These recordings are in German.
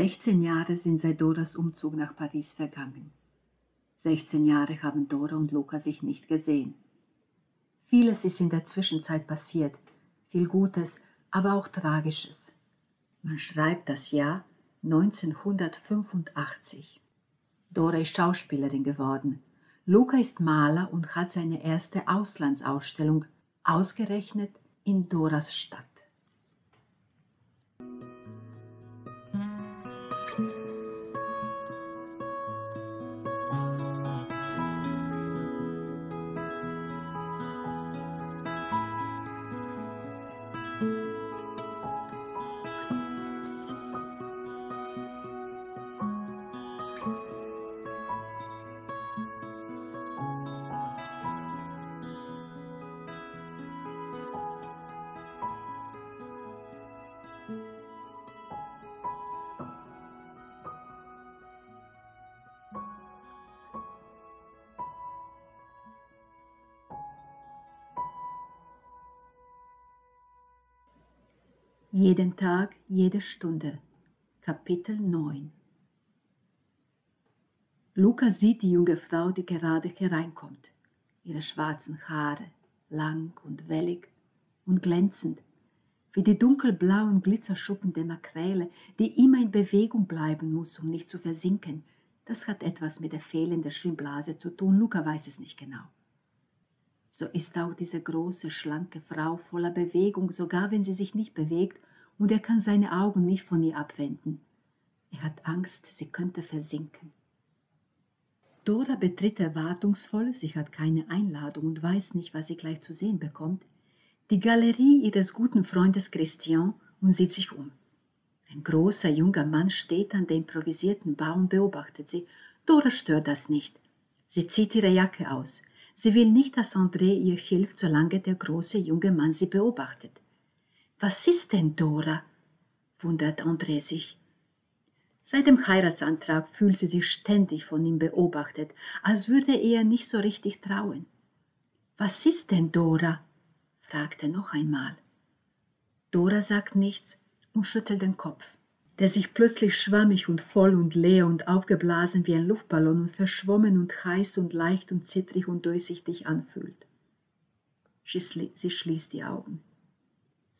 16 Jahre sind seit Doras Umzug nach Paris vergangen. 16 Jahre haben Dora und Luca sich nicht gesehen. Vieles ist in der Zwischenzeit passiert, viel Gutes, aber auch Tragisches. Man schreibt das Jahr 1985. Dora ist Schauspielerin geworden. Luca ist Maler und hat seine erste Auslandsausstellung ausgerechnet in Doras Stadt. Jeden Tag, jede Stunde. Kapitel 9 Luca sieht die junge Frau, die gerade hereinkommt. Ihre schwarzen Haare, lang und wellig und glänzend, wie die dunkelblauen Glitzerschuppen der Makrele, die immer in Bewegung bleiben muss, um nicht zu versinken. Das hat etwas mit der fehlenden Schwimmblase zu tun. Luca weiß es nicht genau. So ist auch diese große, schlanke Frau voller Bewegung, sogar wenn sie sich nicht bewegt, und er kann seine Augen nicht von ihr abwenden. Er hat Angst, sie könnte versinken. Dora betritt erwartungsvoll, sie hat keine Einladung und weiß nicht, was sie gleich zu sehen bekommt, die Galerie ihres guten Freundes Christian und sieht sich um. Ein großer junger Mann steht an der improvisierten Bar und beobachtet sie. Dora stört das nicht. Sie zieht ihre Jacke aus. Sie will nicht, dass André ihr hilft, solange der große junge Mann sie beobachtet. Was ist denn Dora? wundert André sich. Seit dem Heiratsantrag fühlt sie sich ständig von ihm beobachtet, als würde er nicht so richtig trauen. Was ist denn Dora? fragt er noch einmal. Dora sagt nichts und schüttelt den Kopf, der sich plötzlich schwammig und voll und leer und aufgeblasen wie ein Luftballon und verschwommen und heiß und leicht und zittrig und durchsichtig anfühlt. Sie schließt die Augen.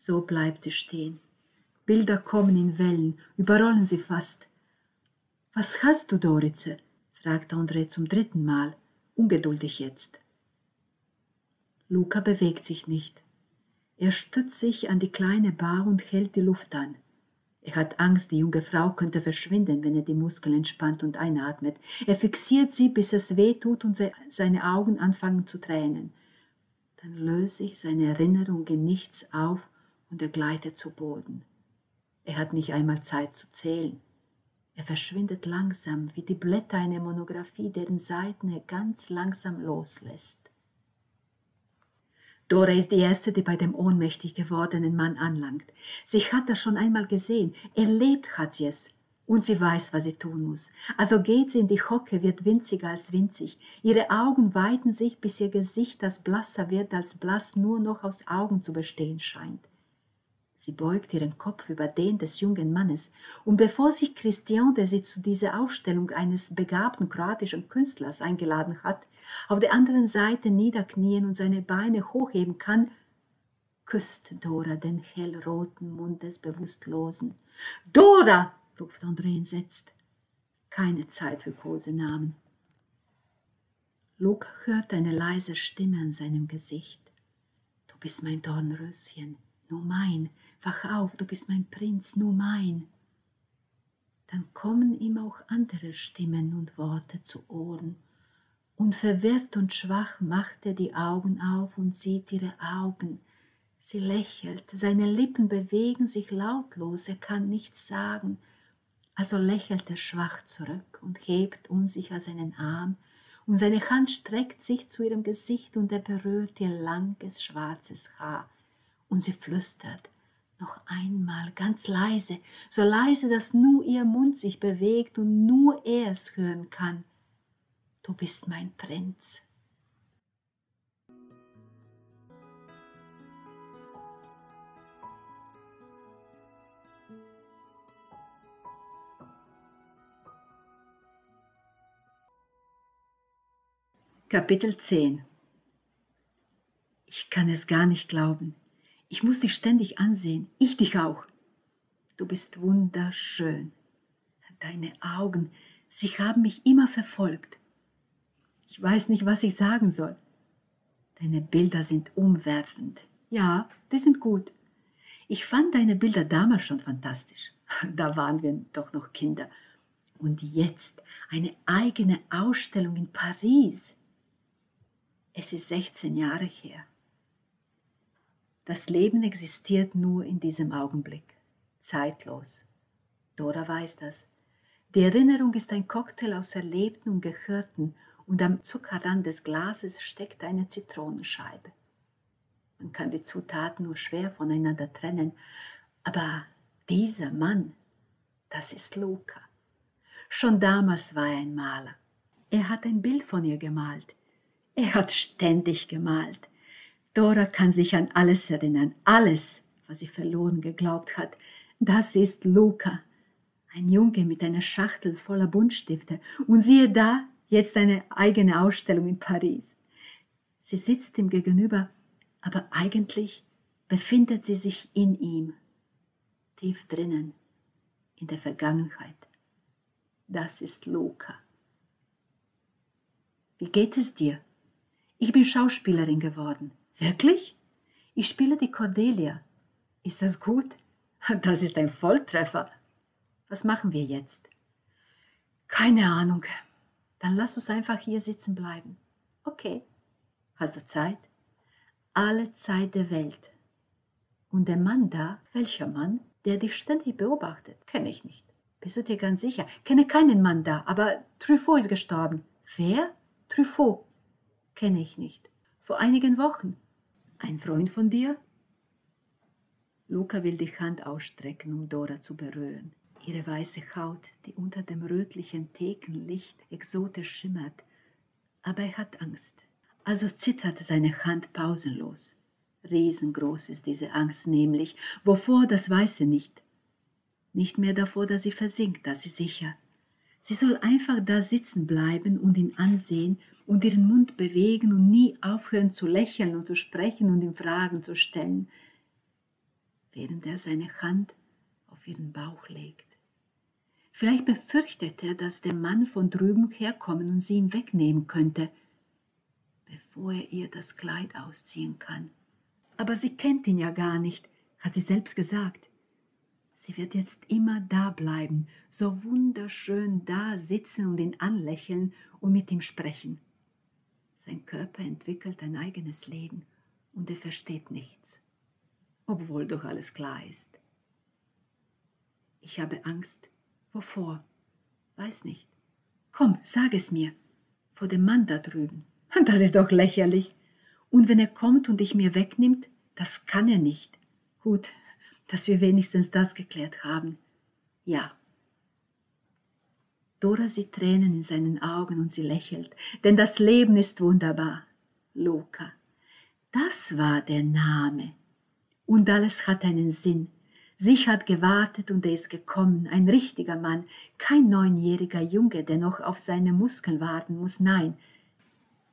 So bleibt sie stehen. Bilder kommen in Wellen, überrollen sie fast. Was hast du, Dorice? fragt André zum dritten Mal, ungeduldig jetzt. Luca bewegt sich nicht. Er stützt sich an die kleine Bar und hält die Luft an. Er hat Angst, die junge Frau könnte verschwinden, wenn er die Muskeln entspannt und einatmet. Er fixiert sie, bis es weh tut und seine Augen anfangen zu tränen. Dann löst sich seine Erinnerung in nichts auf und er gleitet zu Boden. Er hat nicht einmal Zeit zu zählen. Er verschwindet langsam, wie die Blätter einer Monographie, deren Seiten er ganz langsam loslässt. Dora ist die Erste, die bei dem ohnmächtig gewordenen Mann anlangt. Sie hat das schon einmal gesehen. Erlebt hat sie es. Und sie weiß, was sie tun muss. Also geht sie in die Hocke, wird winziger als winzig. Ihre Augen weiten sich, bis ihr Gesicht, das blasser wird als blass, nur noch aus Augen zu bestehen scheint. Sie beugt ihren Kopf über den des jungen Mannes, und bevor sich Christian, der sie zu dieser Ausstellung eines begabten kroatischen Künstlers eingeladen hat, auf der anderen Seite niederknien und seine Beine hochheben kann, küsst Dora den hellroten Mund des Bewusstlosen. Dora! ruft André entsetzt. Keine Zeit für Kosenamen. Luke hört eine leise Stimme an seinem Gesicht. Du bist mein Dornröschen, nur mein, wach auf, du bist mein Prinz, nur mein. Dann kommen ihm auch andere Stimmen und Worte zu Ohren, und verwirrt und schwach macht er die Augen auf und sieht ihre Augen. Sie lächelt, seine Lippen bewegen sich lautlos, er kann nichts sagen, also lächelt er schwach zurück und hebt unsicher seinen Arm, und seine Hand streckt sich zu ihrem Gesicht und er berührt ihr langes schwarzes Haar, und sie flüstert, noch einmal, ganz leise, so leise, dass nur ihr Mund sich bewegt und nur er es hören kann. Du bist mein Prinz. Kapitel 10 Ich kann es gar nicht glauben. Ich muss dich ständig ansehen. Ich dich auch. Du bist wunderschön. Deine Augen, sie haben mich immer verfolgt. Ich weiß nicht, was ich sagen soll. Deine Bilder sind umwerfend. Ja, die sind gut. Ich fand deine Bilder damals schon fantastisch. Da waren wir doch noch Kinder. Und jetzt eine eigene Ausstellung in Paris. Es ist 16 Jahre her. Das Leben existiert nur in diesem Augenblick, zeitlos. Dora weiß das. Die Erinnerung ist ein Cocktail aus Erlebten und Gehörten und am Zuckerrand des Glases steckt eine Zitronenscheibe. Man kann die Zutaten nur schwer voneinander trennen, aber dieser Mann, das ist Luca. Schon damals war er ein Maler. Er hat ein Bild von ihr gemalt. Er hat ständig gemalt. Dora kann sich an alles erinnern, alles, was sie verloren geglaubt hat. Das ist Luca, ein Junge mit einer Schachtel voller Buntstifte. Und siehe da, jetzt eine eigene Ausstellung in Paris. Sie sitzt ihm gegenüber, aber eigentlich befindet sie sich in ihm, tief drinnen, in der Vergangenheit. Das ist Luca. Wie geht es dir? Ich bin Schauspielerin geworden. Wirklich? Ich spiele die Cordelia. Ist das gut? Das ist ein Volltreffer. Was machen wir jetzt? Keine Ahnung. Dann lass uns einfach hier sitzen bleiben. Okay. Hast du Zeit? Alle Zeit der Welt. Und der Mann da, welcher Mann, der dich ständig beobachtet, kenne ich nicht. Bist du dir ganz sicher? Kenne keinen Mann da, aber Truffaut ist gestorben. Wer? Truffaut kenne ich nicht. Vor einigen Wochen. Ein Freund von dir? Luca will die Hand ausstrecken, um Dora zu berühren. Ihre weiße Haut, die unter dem rötlichen Thekenlicht exotisch schimmert. Aber er hat Angst. Also zittert seine Hand pausenlos. Riesengroß ist diese Angst nämlich. Wovor, das weiß sie nicht. Nicht mehr davor, dass sie versinkt, das ist sicher. Sie soll einfach da sitzen bleiben und ihn ansehen und ihren Mund bewegen und nie aufhören zu lächeln und zu sprechen und ihm Fragen zu stellen, während er seine Hand auf ihren Bauch legt. Vielleicht befürchtet er, dass der Mann von drüben herkommen und sie ihm wegnehmen könnte, bevor er ihr das Kleid ausziehen kann. Aber sie kennt ihn ja gar nicht, hat sie selbst gesagt. Sie wird jetzt immer da bleiben, so wunderschön da sitzen und ihn anlächeln und mit ihm sprechen. Sein Körper entwickelt ein eigenes Leben und er versteht nichts, obwohl doch alles klar ist. Ich habe Angst. Wovor? Weiß nicht. Komm, sag es mir. Vor dem Mann da drüben. Das ist doch lächerlich. Und wenn er kommt und dich mir wegnimmt, das kann er nicht. Gut, dass wir wenigstens das geklärt haben. Ja, Dora sieht Tränen in seinen Augen und sie lächelt, denn das Leben ist wunderbar. Luca. Das war der Name. Und alles hat einen Sinn. Sich hat gewartet und er ist gekommen, ein richtiger Mann, kein neunjähriger Junge, der noch auf seine Muskeln warten muss, nein.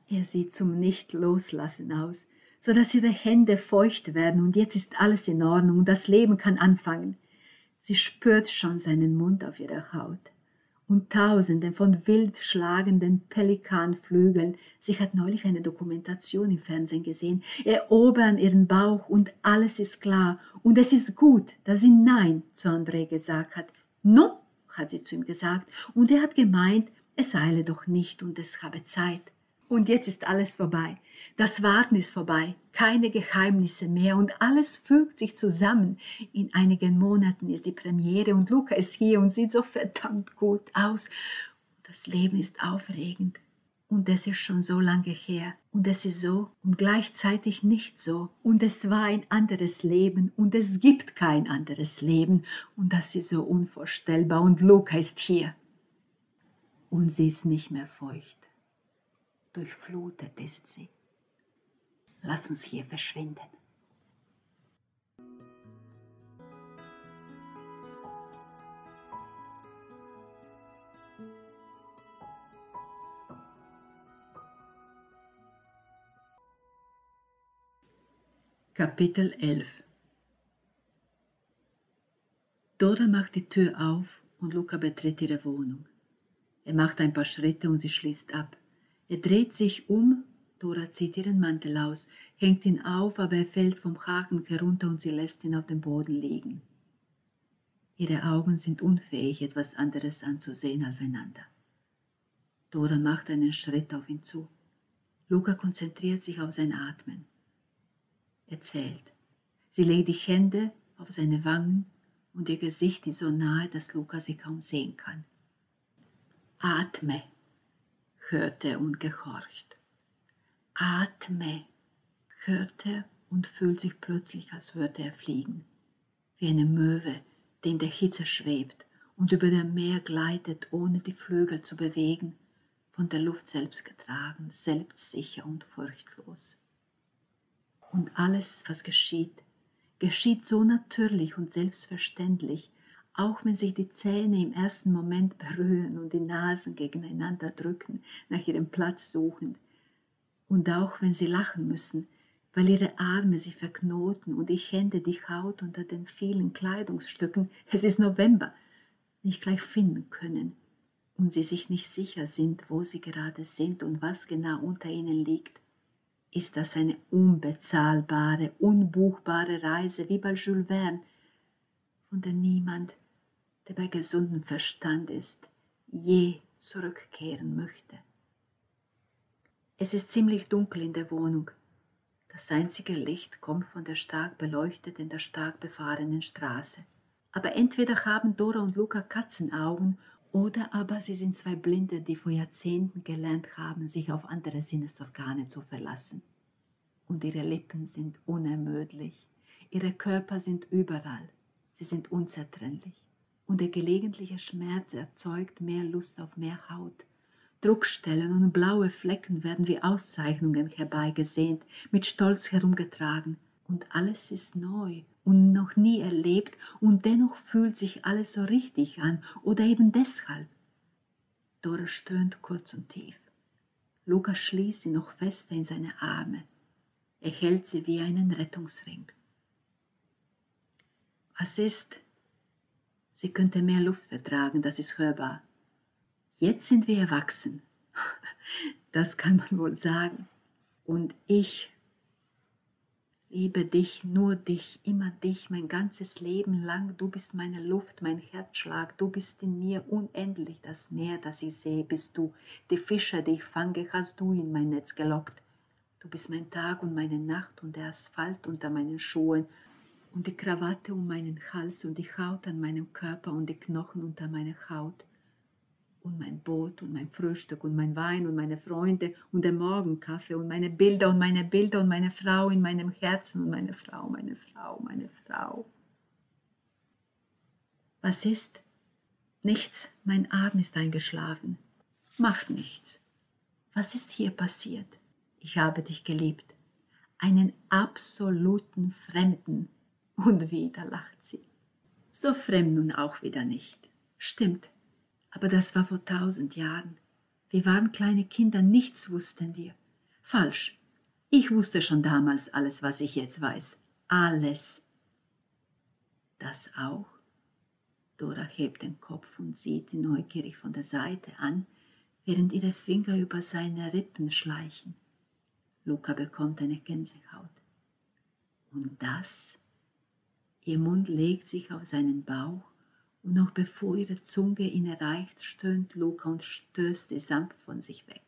Er sieht zum Nicht-Loslassen aus, so dass ihre Hände feucht werden und jetzt ist alles in Ordnung und das Leben kann anfangen. Sie spürt schon seinen Mund auf ihrer Haut und Tausenden von wild schlagenden Pelikanflügeln. Sie hat neulich eine Dokumentation im Fernsehen gesehen, erobern ihren Bauch und alles ist klar. Und es ist gut, dass sie Nein zu André gesagt hat. No, hat sie zu ihm gesagt. Und er hat gemeint, es eile doch nicht und es habe Zeit. Und jetzt ist alles vorbei. Das Warten ist vorbei, keine Geheimnisse mehr. Und alles fügt sich zusammen. In einigen Monaten ist die Premiere und Luca ist hier und sieht so verdammt gut aus. Das Leben ist aufregend. Und es ist schon so lange her. Und es ist so und gleichzeitig nicht so. Und es war ein anderes Leben. Und es gibt kein anderes Leben. Und das ist so unvorstellbar. Und Luca ist hier. Und sie ist nicht mehr feucht durchflutet ist sie. Lass uns hier verschwinden. Kapitel 11 Dora macht die Tür auf und Luca betritt ihre Wohnung. Er macht ein paar Schritte und sie schließt ab. Er dreht sich um, Dora zieht ihren Mantel aus, hängt ihn auf, aber er fällt vom Haken herunter und sie lässt ihn auf dem Boden liegen. Ihre Augen sind unfähig, etwas anderes anzusehen als einander. Dora macht einen Schritt auf ihn zu. Luca konzentriert sich auf sein Atmen. Er zählt. Sie legt die Hände auf seine Wangen und ihr Gesicht ist so nahe, dass Luca sie kaum sehen kann. Atme, hört er und gehorcht. Atme, hört er und fühlt sich plötzlich, als würde er fliegen, wie eine Möwe, die in der Hitze schwebt und über dem Meer gleitet, ohne die Flügel zu bewegen von der Luft selbst getragen, selbstsicher und furchtlos. Und alles, was geschieht, geschieht so natürlich und selbstverständlich, auch wenn sich die Zähne im ersten Moment berühren und die Nasen gegeneinander drücken, nach ihrem Platz suchen, und auch wenn sie lachen müssen, weil ihre Arme sich verknoten und die Hände die Haut unter den vielen Kleidungsstücken, es ist November, nicht gleich finden können und sie sich nicht sicher sind, wo sie gerade sind und was genau unter ihnen liegt, ist das eine unbezahlbare, unbuchbare Reise wie bei Jules Verne, von der niemand, der bei gesundem Verstand ist, je zurückkehren möchte. Es ist ziemlich dunkel in der Wohnung. Das einzige Licht kommt von der stark beleuchteten, der stark befahrenen Straße. Aber entweder haben Dora und Luca Katzenaugen oder aber sie sind zwei Blinde, die vor Jahrzehnten gelernt haben, sich auf andere Sinnesorgane zu verlassen. Und ihre Lippen sind unermüdlich, ihre Körper sind überall, sie sind unzertrennlich. Und der gelegentliche Schmerz erzeugt mehr Lust auf mehr Haut. Druckstellen und blaue Flecken werden wie Auszeichnungen herbeigesehnt, mit Stolz herumgetragen. Und alles ist neu und noch nie erlebt und dennoch fühlt sich alles so richtig an oder eben deshalb. Dora stöhnt kurz und tief. Lukas schließt sie noch fester in seine Arme. Er hält sie wie einen Rettungsring. Was ist? Sie könnte mehr Luft vertragen, das ist hörbar. Jetzt sind wir erwachsen. Das kann man wohl sagen. Und ich liebe dich, nur dich, immer dich, mein ganzes Leben lang. Du bist meine Luft, mein Herzschlag. Du bist in mir unendlich. Das Meer, das ich sehe, bist du. Die Fische, die ich fange, hast du in mein Netz gelockt. Du bist mein Tag und meine Nacht und der Asphalt unter meinen Schuhen und die Krawatte um meinen Hals und die Haut an meinem Körper und die Knochen unter meiner Haut und mein Boot und mein Frühstück und mein Wein und meine Freunde und der Morgenkaffee und meine Bilder und meine Bilder und meine Frau in meinem Herzen und meine Frau, meine Frau, meine Frau. Was ist? Nichts, mein Arm ist eingeschlafen. Macht nichts. Was ist hier passiert? Ich habe dich geliebt. Einen absoluten Fremden. Und wieder lacht sie. So fremd nun auch wieder nicht. Stimmt, aber das war vor tausend Jahren. Wir waren kleine Kinder, nichts wussten wir. Falsch. Ich wusste schon damals alles, was ich jetzt weiß. Alles. Das auch? Dora hebt den Kopf und sieht ihn neugierig von der Seite an, während ihre Finger über seine Rippen schleichen. Luca bekommt eine Gänsehaut. Und das? Ihr Mund legt sich auf seinen Bauch und noch bevor ihre Zunge ihn erreicht, stöhnt Luca und stößt sie sanft von sich weg.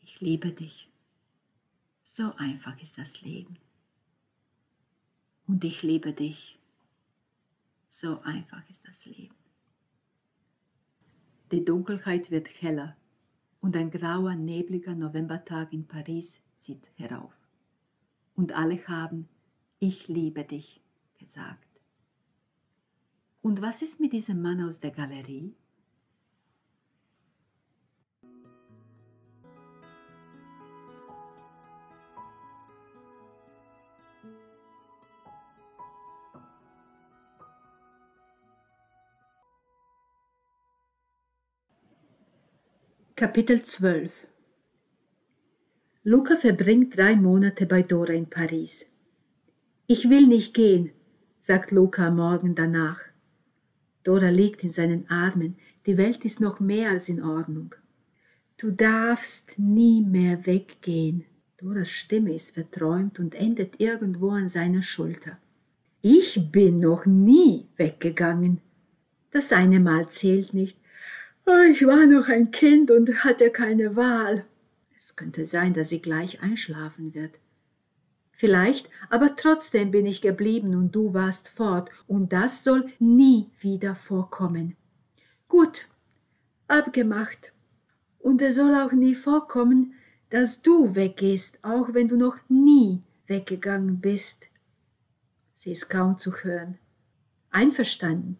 Ich liebe dich. So einfach ist das Leben. Und ich liebe dich. So einfach ist das Leben. Die Dunkelheit wird heller und ein grauer, nebliger Novembertag in Paris zieht herauf. Und alle haben Ich liebe dich gesagt. Und was ist mit diesem Mann aus der Galerie? Kapitel 12 Luca verbringt drei Monate bei Dora in Paris. Ich will nicht gehen, sagt Luca Morgen danach. Dora liegt in seinen Armen, die Welt ist noch mehr als in Ordnung. Du darfst nie mehr weggehen. Doras Stimme ist verträumt und endet irgendwo an seiner Schulter. Ich bin noch nie weggegangen. Das eine Mal zählt nicht. Ich war noch ein Kind und hatte keine Wahl. Es könnte sein, dass sie gleich einschlafen wird. Vielleicht, aber trotzdem bin ich geblieben und du warst fort, und das soll nie wieder vorkommen. Gut, abgemacht. Und es soll auch nie vorkommen, dass du weggehst, auch wenn du noch nie weggegangen bist. Sie ist kaum zu hören. Einverstanden.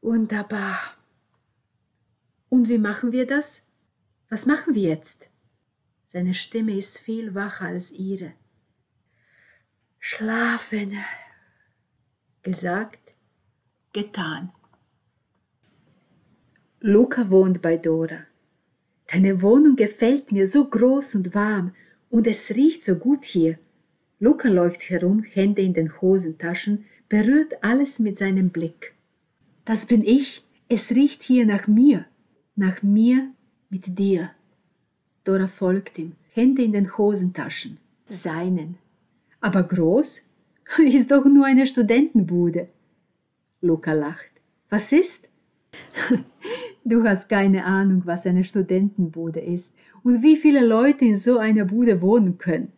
Wunderbar. Und wie machen wir das? Was machen wir jetzt? Seine Stimme ist viel wacher als ihre. Schlafen. Gesagt, getan. Luca wohnt bei Dora. Deine Wohnung gefällt mir so groß und warm und es riecht so gut hier. Luca läuft herum, Hände in den Hosentaschen, berührt alles mit seinem Blick. Das bin ich, es riecht hier nach mir, nach mir mit dir. Dora folgt ihm, Hände in den Hosentaschen, seinen. Aber groß? Ist doch nur eine Studentenbude. Luca lacht. Was ist? Du hast keine Ahnung, was eine Studentenbude ist und wie viele Leute in so einer Bude wohnen können.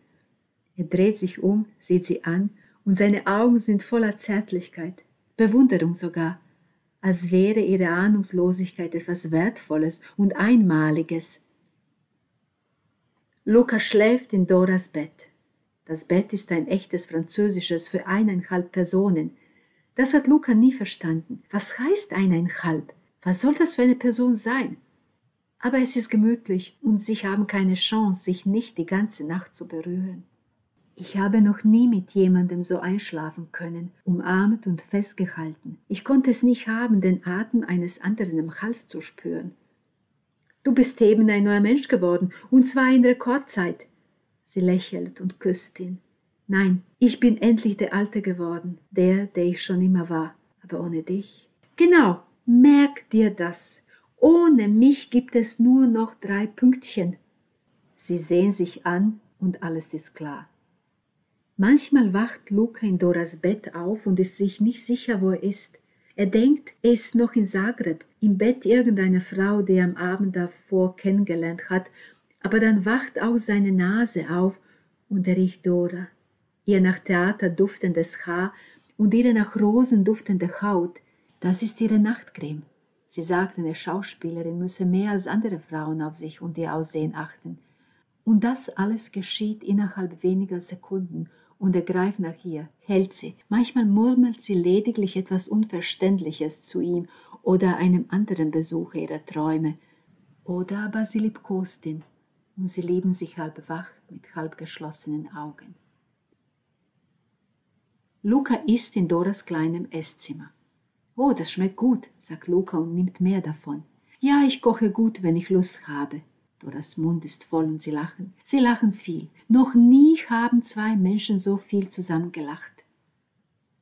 Er dreht sich um, sieht sie an, und seine Augen sind voller Zärtlichkeit, Bewunderung sogar, als wäre ihre Ahnungslosigkeit etwas Wertvolles und Einmaliges. Luca schläft in Doras Bett. Das Bett ist ein echtes französisches für eineinhalb Personen. Das hat Luca nie verstanden. Was heißt eineinhalb? Was soll das für eine Person sein? Aber es ist gemütlich und sie haben keine Chance, sich nicht die ganze Nacht zu berühren. Ich habe noch nie mit jemandem so einschlafen können, umarmt und festgehalten. Ich konnte es nicht haben, den Atem eines anderen im Hals zu spüren. Du bist eben ein neuer Mensch geworden, und zwar in Rekordzeit. Sie lächelt und küsst ihn. Nein, ich bin endlich der Alte geworden, der, der ich schon immer war, aber ohne dich. Genau, merk dir das. Ohne mich gibt es nur noch drei Pünktchen. Sie sehen sich an und alles ist klar. Manchmal wacht Luca in Doras Bett auf und ist sich nicht sicher, wo er ist. Er denkt, er ist noch in Zagreb, im Bett irgendeiner Frau, die er am Abend davor kennengelernt hat, aber dann wacht auch seine Nase auf und er riecht Dora, ihr nach Theater duftendes Haar und ihre nach Rosen duftende Haut. Das ist ihre Nachtcreme. Sie sagt, eine Schauspielerin müsse mehr als andere Frauen auf sich und ihr Aussehen achten. Und das alles geschieht innerhalb weniger Sekunden und er greift nach ihr, hält sie. Manchmal murmelt sie lediglich etwas Unverständliches zu ihm oder einem anderen Besucher ihrer Träume. Oder aber sie liebkost ihn und sie lieben sich halb wach mit halb geschlossenen Augen. Luca isst in Doras kleinem Esszimmer. Oh, das schmeckt gut, sagt Luca und nimmt mehr davon. Ja, ich koche gut, wenn ich Lust habe. Doras Mund ist voll und sie lachen. Sie lachen viel. Noch nie haben zwei Menschen so viel zusammen gelacht.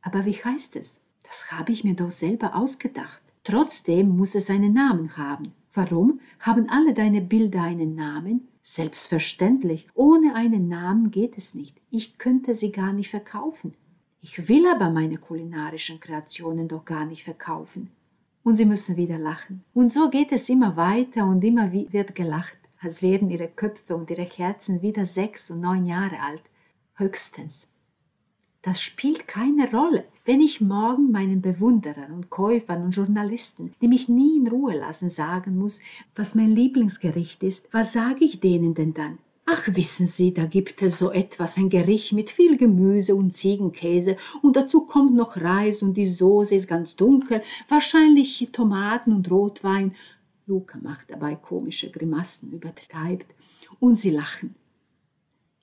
Aber wie heißt es? Das habe ich mir doch selber ausgedacht. Trotzdem muss es einen Namen haben. Warum haben alle deine Bilder einen Namen? Selbstverständlich. Ohne einen Namen geht es nicht. Ich könnte sie gar nicht verkaufen. Ich will aber meine kulinarischen Kreationen doch gar nicht verkaufen. Und sie müssen wieder lachen. Und so geht es immer weiter und immer wird gelacht als wären ihre Köpfe und ihre Herzen wieder sechs und neun Jahre alt, höchstens. Das spielt keine Rolle, wenn ich morgen meinen Bewunderern und Käufern und Journalisten, die mich nie in Ruhe lassen, sagen muss, was mein Lieblingsgericht ist, was sage ich denen denn dann? Ach, wissen Sie, da gibt es so etwas, ein Gericht mit viel Gemüse und Ziegenkäse und dazu kommt noch Reis und die Soße ist ganz dunkel, wahrscheinlich Tomaten und Rotwein Luca macht dabei komische Grimassen, übertreibt und sie lachen.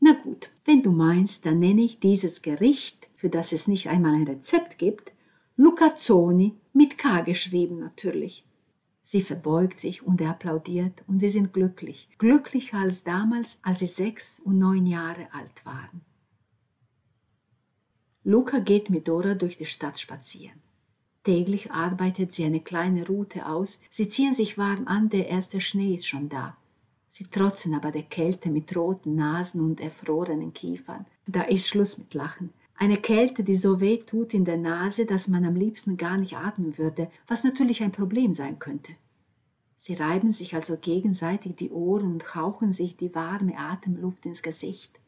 Na gut, wenn du meinst, dann nenne ich dieses Gericht, für das es nicht einmal ein Rezept gibt, Lucazzoni mit K geschrieben natürlich. Sie verbeugt sich und er applaudiert und sie sind glücklich, glücklicher als damals, als sie sechs und neun Jahre alt waren. Luca geht mit Dora durch die Stadt spazieren. Täglich arbeitet sie eine kleine Route aus, sie ziehen sich warm an, der erste Schnee ist schon da. Sie trotzen aber der Kälte mit roten Nasen und erfrorenen Kiefern. Da ist Schluss mit Lachen. Eine Kälte, die so weh tut in der Nase, dass man am liebsten gar nicht atmen würde, was natürlich ein Problem sein könnte. Sie reiben sich also gegenseitig die Ohren und hauchen sich die warme Atemluft ins Gesicht.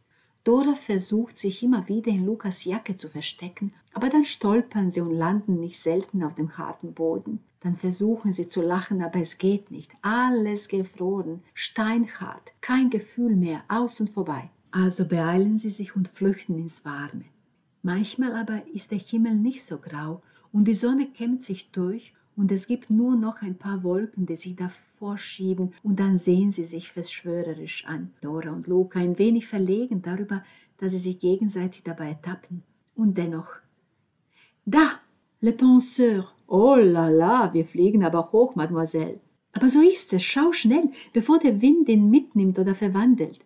Dora versucht sich immer wieder in Lukas Jacke zu verstecken, aber dann stolpern sie und landen nicht selten auf dem harten Boden. Dann versuchen sie zu lachen, aber es geht nicht. Alles gefroren, steinhart, kein Gefühl mehr, aus und vorbei. Also beeilen sie sich und flüchten ins Warme. Manchmal aber ist der Himmel nicht so grau und die Sonne kämmt sich durch und es gibt nur noch ein paar Wolken, die sich davor schieben und dann sehen sie sich verschwörerisch an. Dora und Luca ein wenig verlegen darüber, dass sie sich gegenseitig dabei ertappen. Und dennoch. Da, le penseur. Oh la la, wir fliegen aber hoch, Mademoiselle. Aber so ist es, schau schnell, bevor der Wind ihn mitnimmt oder verwandelt.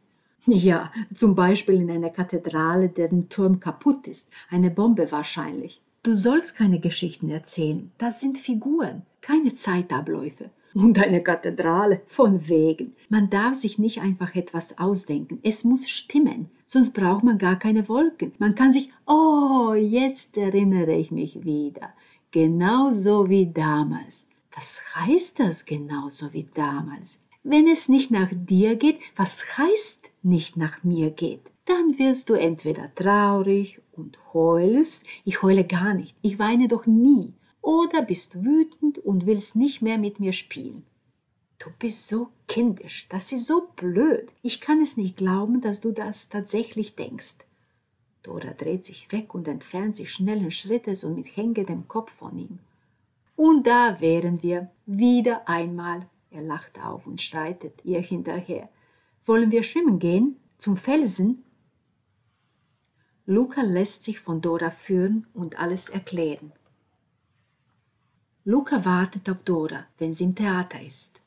Ja, zum Beispiel in einer Kathedrale, deren Turm kaputt ist. Eine Bombe wahrscheinlich. Du sollst keine Geschichten erzählen. Das sind Figuren, keine Zeitabläufe. Und eine Kathedrale, von wegen. Man darf sich nicht einfach etwas ausdenken. Es muss stimmen. Sonst braucht man gar keine Wolken. Man kann sich, oh, jetzt erinnere ich mich wieder. Genauso wie damals. Was heißt das genauso wie damals? Wenn es nicht nach dir geht, was heißt nicht nach mir geht, dann wirst du entweder traurig und heulst, ich heule gar nicht, ich weine doch nie, oder bist wütend und willst nicht mehr mit mir spielen. Du bist so kindisch, das ist so blöd. Ich kann es nicht glauben, dass du das tatsächlich denkst. Dora dreht sich weg und entfernt sich schnellen Schrittes und mit hängendem Kopf von ihm. Und da wären wir wieder einmal. Er lacht auf und schreitet ihr hinterher. Wollen wir schwimmen gehen? Zum Felsen? Luca lässt sich von Dora führen und alles erklären. Luca wartet auf Dora, wenn sie im Theater ist.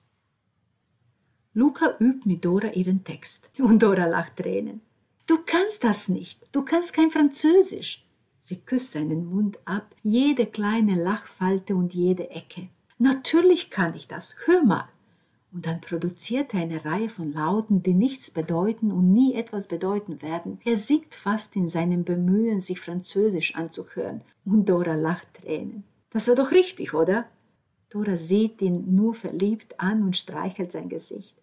Luca übt mit Dora ihren Text und Dora lacht Tränen. Du kannst das nicht, du kannst kein Französisch. Sie küsst seinen Mund ab, jede kleine Lachfalte und jede Ecke. Natürlich kann ich das, hör mal und dann produziert er eine Reihe von Lauten, die nichts bedeuten und nie etwas bedeuten werden. Er singt fast in seinem Bemühen, sich Französisch anzuhören, und Dora lacht Tränen. Das war doch richtig, oder? Dora sieht ihn nur verliebt an und streichelt sein Gesicht.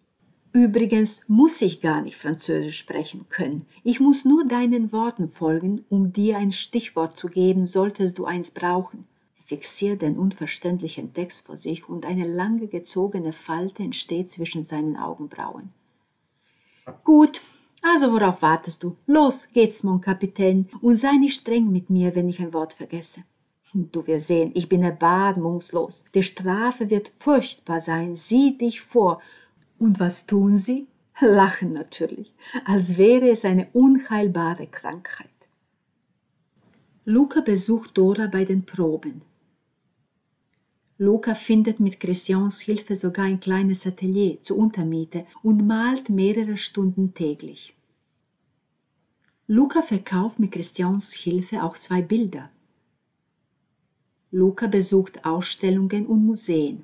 Übrigens muss ich gar nicht Französisch sprechen können. Ich muss nur deinen Worten folgen, um dir ein Stichwort zu geben, solltest du eins brauchen fixiert den unverständlichen Text vor sich und eine lange gezogene Falte entsteht zwischen seinen Augenbrauen. Gut, also worauf wartest du? Los geht's, mon Kapitän, und sei nicht streng mit mir, wenn ich ein Wort vergesse. Du wirst sehen, ich bin erbarmungslos. Die Strafe wird furchtbar sein. Sieh dich vor. Und was tun sie? Lachen natürlich, als wäre es eine unheilbare Krankheit. Luca besucht Dora bei den Proben. Luca findet mit Christians Hilfe sogar ein kleines Atelier zur Untermiete und malt mehrere Stunden täglich. Luca verkauft mit Christians Hilfe auch zwei Bilder. Luca besucht Ausstellungen und Museen.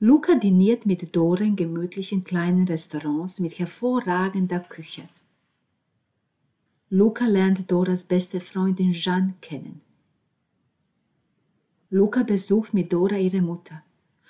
Luca diniert mit Dora in gemütlichen kleinen Restaurants mit hervorragender Küche. Luca lernt Doras beste Freundin Jeanne kennen. Luca besucht mit Dora ihre Mutter.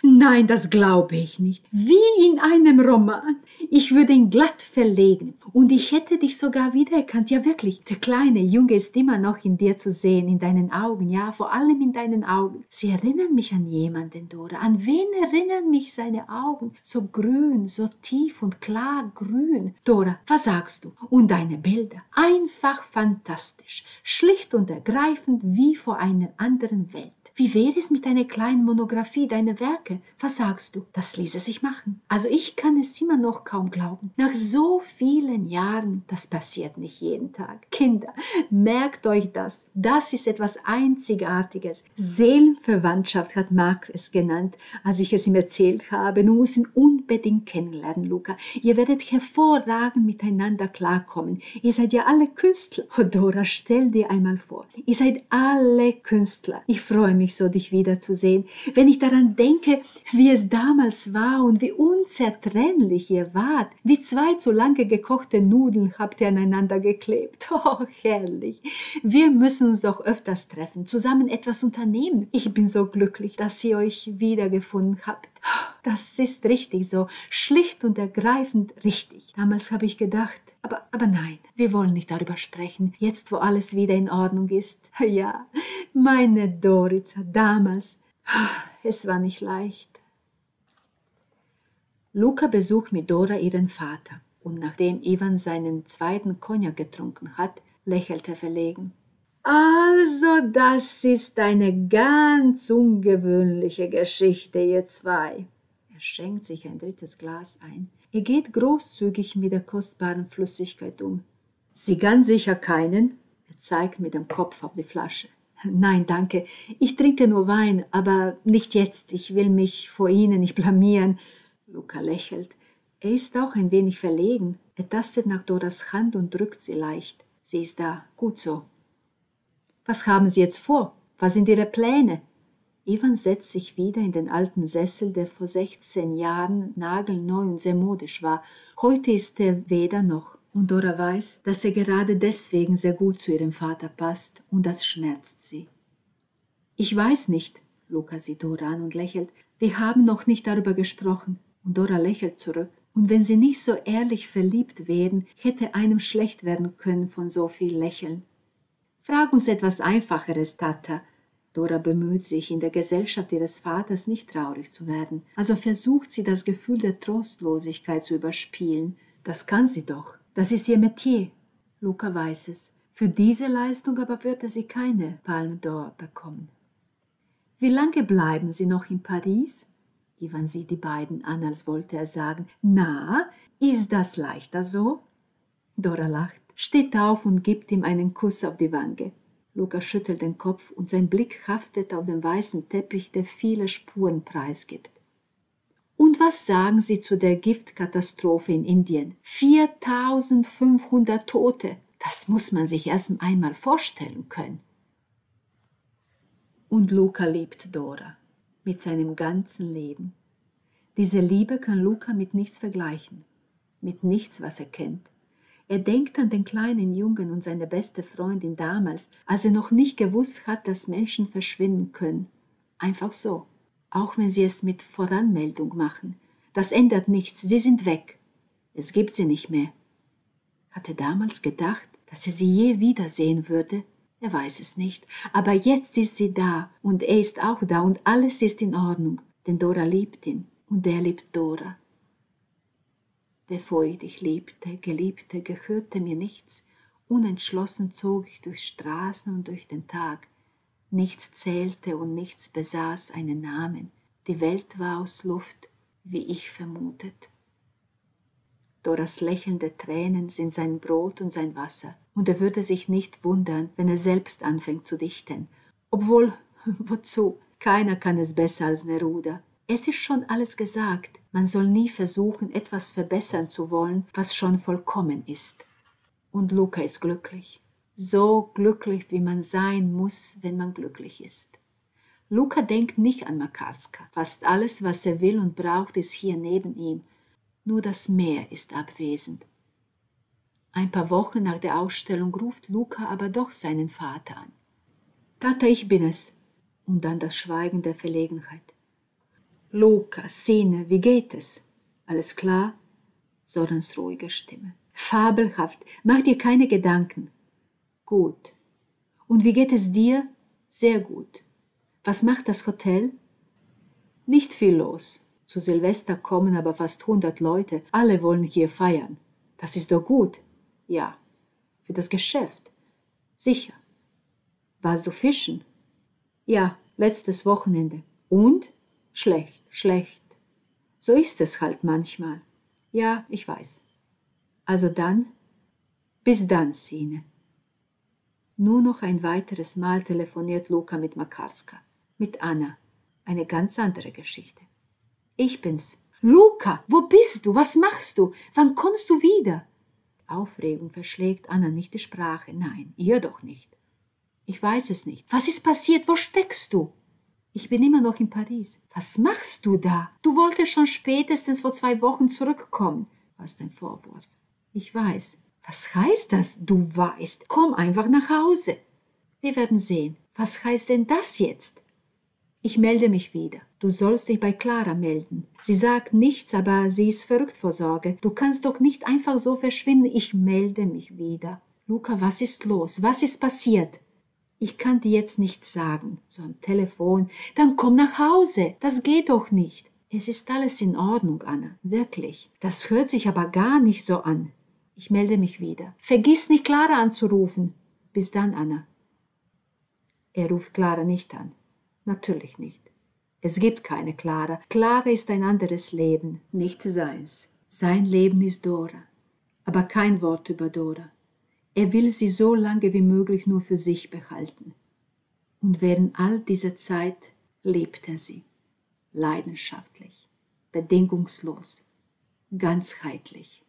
Nein, das glaube ich nicht. Wie in einem Roman. Ich würde ihn glatt verlegen. Und ich hätte dich sogar wiedererkannt. Ja, wirklich. Der kleine Junge ist immer noch in dir zu sehen, in deinen Augen. Ja, vor allem in deinen Augen. Sie erinnern mich an jemanden, Dora. An wen erinnern mich seine Augen? So grün, so tief und klar grün. Dora, was sagst du? Und deine Bilder? Einfach fantastisch. Schlicht und ergreifend wie vor einer anderen Welt. Wie wäre es mit einer kleinen Monographie deiner Werke? Was sagst du? Das ließe sich machen. Also ich kann es immer noch kaum glauben. Nach so vielen Jahren, das passiert nicht jeden Tag. Kinder, merkt euch das. Das ist etwas Einzigartiges. Seelenverwandtschaft hat Marx es genannt, als ich es ihm erzählt habe. Du musst ihn unbedingt kennenlernen, Luca. Ihr werdet hervorragend miteinander klarkommen. Ihr seid ja alle Künstler. Oh, Dora, stell dir einmal vor. Ihr seid alle Künstler. Ich freue mich so, dich wiederzusehen. Wenn ich daran denke, wie es damals war und wie unzertrennlich ihr wart, wie zwei zu lange gekochte Nudeln habt ihr aneinander geklebt. Oh, herrlich. Wir müssen uns doch öfters treffen, zusammen etwas unternehmen. Ich bin so glücklich, dass ihr euch wiedergefunden habt. Das ist richtig so, schlicht und ergreifend richtig. Damals habe ich gedacht, aber, aber nein, wir wollen nicht darüber sprechen, jetzt wo alles wieder in Ordnung ist. Ja, meine Dorica, damals, es war nicht leicht. Luca besucht mit Dora ihren Vater und nachdem Ivan seinen zweiten Cognac getrunken hat, lächelte er verlegen. Also, das ist eine ganz ungewöhnliche Geschichte, ihr zwei. Er schenkt sich ein drittes Glas ein. Er geht großzügig mit der kostbaren Flüssigkeit um. Sie ganz sicher keinen? Er zeigt mit dem Kopf auf die Flasche. Nein, danke. Ich trinke nur Wein, aber nicht jetzt. Ich will mich vor Ihnen nicht blamieren. Luca lächelt. Er ist auch ein wenig verlegen. Er tastet nach Doras Hand und drückt sie leicht. Sie ist da. Gut so. Was haben Sie jetzt vor? Was sind Ihre Pläne? Ivan setzt sich wieder in den alten Sessel, der vor 16 Jahren nagelneu und sehr modisch war. Heute ist er weder noch. Und Dora weiß, dass er gerade deswegen sehr gut zu ihrem Vater passt, und das schmerzt sie. Ich weiß nicht, Luca sieht Dora an und lächelt. Wir haben noch nicht darüber gesprochen. Und Dora lächelt zurück. Und wenn sie nicht so ehrlich verliebt wären, hätte einem schlecht werden können von so viel Lächeln. Frag uns etwas Einfacheres, Tata. Dora bemüht sich, in der Gesellschaft ihres Vaters nicht traurig zu werden, also versucht sie, das Gefühl der Trostlosigkeit zu überspielen. Das kann sie doch. Das ist ihr Metier. Luca weiß es. Für diese Leistung aber würde sie keine Palme d'Or bekommen. Wie lange bleiben Sie noch in Paris? Ivan sieht die beiden an, als wollte er sagen, na, ist das leichter so? Dora lacht steht auf und gibt ihm einen Kuss auf die Wange. Luca schüttelt den Kopf und sein Blick haftet auf den weißen Teppich, der viele Spuren preisgibt. Und was sagen Sie zu der Giftkatastrophe in Indien? 4500 Tote. Das muss man sich erst einmal vorstellen können. Und Luca liebt Dora mit seinem ganzen Leben. Diese Liebe kann Luca mit nichts vergleichen, mit nichts, was er kennt. Er denkt an den kleinen Jungen und seine beste Freundin damals, als er noch nicht gewusst hat, dass Menschen verschwinden können. Einfach so. Auch wenn sie es mit Voranmeldung machen. Das ändert nichts, sie sind weg. Es gibt sie nicht mehr. Hat er damals gedacht, dass er sie je wiedersehen würde? Er weiß es nicht. Aber jetzt ist sie da und er ist auch da und alles ist in Ordnung, denn Dora liebt ihn und er liebt Dora bevor ich dich liebte, Geliebte, gehörte mir nichts, unentschlossen zog ich durch Straßen und durch den Tag, nichts zählte und nichts besaß einen Namen, die Welt war aus Luft, wie ich vermutet. Doras lächelnde Tränen sind sein Brot und sein Wasser, und er würde sich nicht wundern, wenn er selbst anfängt zu dichten. Obwohl, wozu? Keiner kann es besser als Neruda. Es ist schon alles gesagt. Man soll nie versuchen, etwas verbessern zu wollen, was schon vollkommen ist. Und Luca ist glücklich. So glücklich, wie man sein muss, wenn man glücklich ist. Luca denkt nicht an Makarska. Fast alles, was er will und braucht, ist hier neben ihm. Nur das Meer ist abwesend. Ein paar Wochen nach der Ausstellung ruft Luca aber doch seinen Vater an. Tata, ich bin es. Und dann das Schweigen der Verlegenheit. Luca, Sine, wie geht es? Alles klar? Sorans ruhige Stimme. Fabelhaft, mach dir keine Gedanken. Gut. Und wie geht es dir? Sehr gut. Was macht das Hotel? Nicht viel los. Zu Silvester kommen aber fast hundert Leute. Alle wollen hier feiern. Das ist doch gut. Ja. Für das Geschäft. Sicher. Warst du fischen? Ja, letztes Wochenende. Und? Schlecht, schlecht. So ist es halt manchmal. Ja, ich weiß. Also dann, bis dann, Sine. Nur noch ein weiteres Mal telefoniert Luca mit Makarska, mit Anna. Eine ganz andere Geschichte. Ich bin's. Luca, wo bist du? Was machst du? Wann kommst du wieder? Aufregung verschlägt Anna nicht die Sprache. Nein, ihr doch nicht. Ich weiß es nicht. Was ist passiert? Wo steckst du? Ich bin immer noch in Paris. Was machst du da? Du wolltest schon spätestens vor zwei Wochen zurückkommen. Was dein Vorwurf? Ich weiß. Was heißt das? Du weißt. Komm einfach nach Hause. Wir werden sehen. Was heißt denn das jetzt? Ich melde mich wieder. Du sollst dich bei Clara melden. Sie sagt nichts, aber sie ist verrückt vor Sorge. Du kannst doch nicht einfach so verschwinden. Ich melde mich wieder. Luca, was ist los? Was ist passiert? Ich kann dir jetzt nichts sagen, so am Telefon. Dann komm nach Hause. Das geht doch nicht. Es ist alles in Ordnung, Anna. Wirklich. Das hört sich aber gar nicht so an. Ich melde mich wieder. Vergiss nicht, Clara anzurufen. Bis dann, Anna. Er ruft Clara nicht an. Natürlich nicht. Es gibt keine Clara. Clara ist ein anderes Leben, nicht seins. Sein Leben ist Dora. Aber kein Wort über Dora. Er will sie so lange wie möglich nur für sich behalten. Und während all dieser Zeit liebt er sie. Leidenschaftlich, bedingungslos, ganzheitlich.